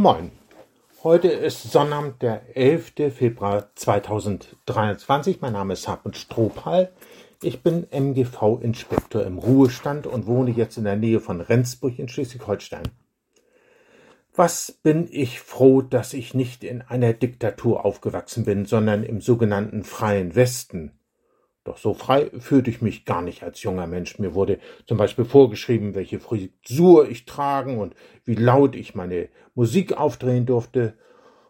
Moin. Heute ist Sonnabend, der 11. Februar 2023. Mein Name ist Hartmut Strohpal. Ich bin MGV-Inspektor im Ruhestand und wohne jetzt in der Nähe von Rendsburg in Schleswig-Holstein. Was bin ich froh, dass ich nicht in einer Diktatur aufgewachsen bin, sondern im sogenannten freien Westen. Doch so frei fühlte ich mich gar nicht als junger Mensch. Mir wurde zum Beispiel vorgeschrieben, welche Frisur ich tragen und wie laut ich meine Musik aufdrehen durfte.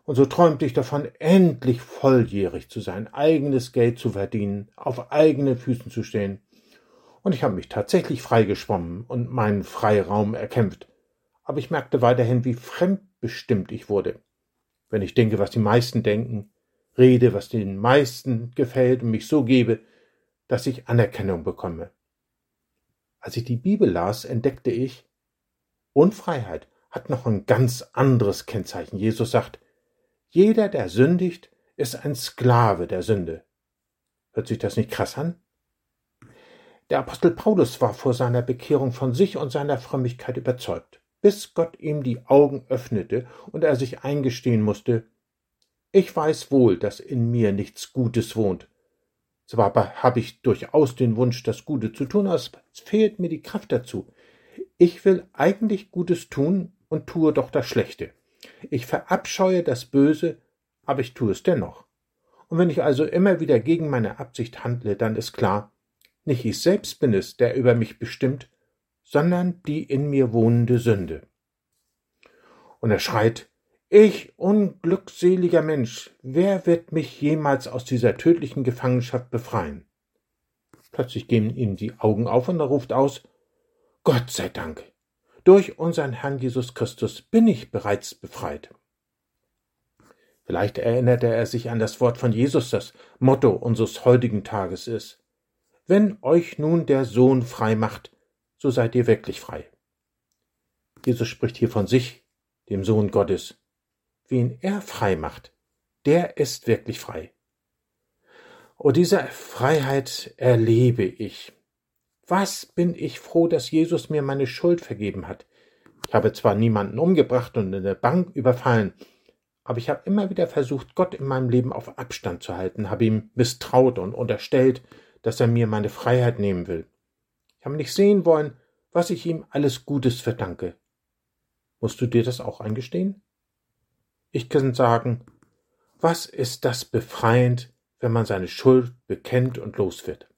Und so träumte ich davon, endlich volljährig zu sein, eigenes Geld zu verdienen, auf eigenen Füßen zu stehen. Und ich habe mich tatsächlich freigeschwommen und meinen Freiraum erkämpft. Aber ich merkte weiterhin, wie fremdbestimmt ich wurde. Wenn ich denke, was die meisten denken, rede, was den meisten gefällt und mich so gebe, dass ich Anerkennung bekomme. Als ich die Bibel las, entdeckte ich, Unfreiheit hat noch ein ganz anderes Kennzeichen. Jesus sagt, jeder, der sündigt, ist ein Sklave der Sünde. Hört sich das nicht krass an? Der Apostel Paulus war vor seiner Bekehrung von sich und seiner Frömmigkeit überzeugt, bis Gott ihm die Augen öffnete und er sich eingestehen musste, ich weiß wohl, dass in mir nichts Gutes wohnt, zwar habe ich durchaus den Wunsch, das Gute zu tun, aber es fehlt mir die Kraft dazu. Ich will eigentlich Gutes tun und tue doch das Schlechte. Ich verabscheue das Böse, aber ich tue es dennoch. Und wenn ich also immer wieder gegen meine Absicht handle, dann ist klar, nicht ich selbst bin es, der über mich bestimmt, sondern die in mir wohnende Sünde. Und er schreit, ich, unglückseliger Mensch, wer wird mich jemals aus dieser tödlichen Gefangenschaft befreien? Plötzlich gehen ihm die Augen auf und er ruft aus, Gott sei Dank, durch unseren Herrn Jesus Christus bin ich bereits befreit. Vielleicht erinnerte er sich an das Wort von Jesus, das Motto unseres heutigen Tages ist. Wenn euch nun der Sohn frei macht, so seid ihr wirklich frei. Jesus spricht hier von sich, dem Sohn Gottes, wen er frei macht, der ist wirklich frei. Und diese Freiheit erlebe ich. Was bin ich froh, dass Jesus mir meine Schuld vergeben hat. Ich habe zwar niemanden umgebracht und eine Bank überfallen, aber ich habe immer wieder versucht, Gott in meinem Leben auf Abstand zu halten, habe ihm misstraut und unterstellt, dass er mir meine Freiheit nehmen will. Ich habe nicht sehen wollen, was ich ihm alles Gutes verdanke. Musst du dir das auch eingestehen? Ich kann sagen, was ist das befreiend, wenn man seine Schuld bekennt und los wird?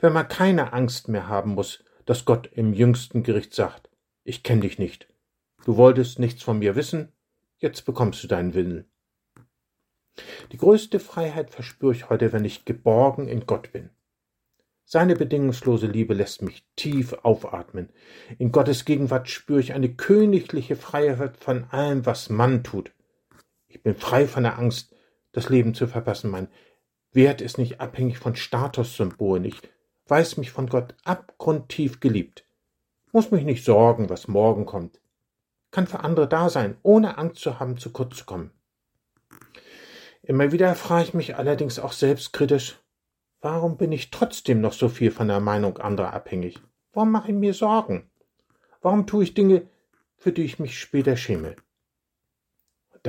Wenn man keine Angst mehr haben muss, dass Gott im jüngsten Gericht sagt, ich kenne dich nicht. Du wolltest nichts von mir wissen, jetzt bekommst du deinen Willen. Die größte Freiheit verspüre ich heute, wenn ich geborgen in Gott bin. Seine bedingungslose Liebe lässt mich tief aufatmen. In Gottes Gegenwart spüre ich eine königliche Freiheit von allem, was Mann tut. Ich bin frei von der Angst, das Leben zu verpassen. Mein Wert ist nicht abhängig von Statussymbolen. Ich weiß mich von Gott abgrundtief geliebt. Muss mich nicht sorgen, was morgen kommt. Kann für andere da sein, ohne Angst zu haben, zu kurz zu kommen. Immer wieder frage ich mich allerdings auch selbstkritisch, warum bin ich trotzdem noch so viel von der Meinung anderer abhängig? Warum mache ich mir Sorgen? Warum tue ich Dinge, für die ich mich später schäme?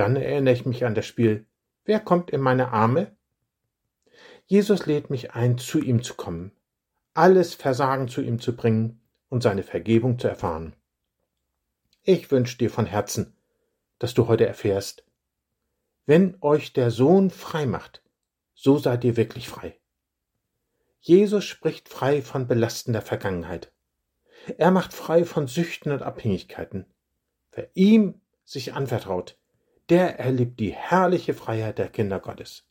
Dann erinnere ich mich an das Spiel Wer kommt in meine Arme? Jesus lädt mich ein, zu ihm zu kommen, alles Versagen zu ihm zu bringen und seine Vergebung zu erfahren. Ich wünsche dir von Herzen, dass du heute erfährst, wenn euch der Sohn frei macht, so seid ihr wirklich frei. Jesus spricht frei von belastender Vergangenheit. Er macht frei von Süchten und Abhängigkeiten. Wer ihm sich anvertraut, der erlebt die herrliche Freiheit der Kinder Gottes.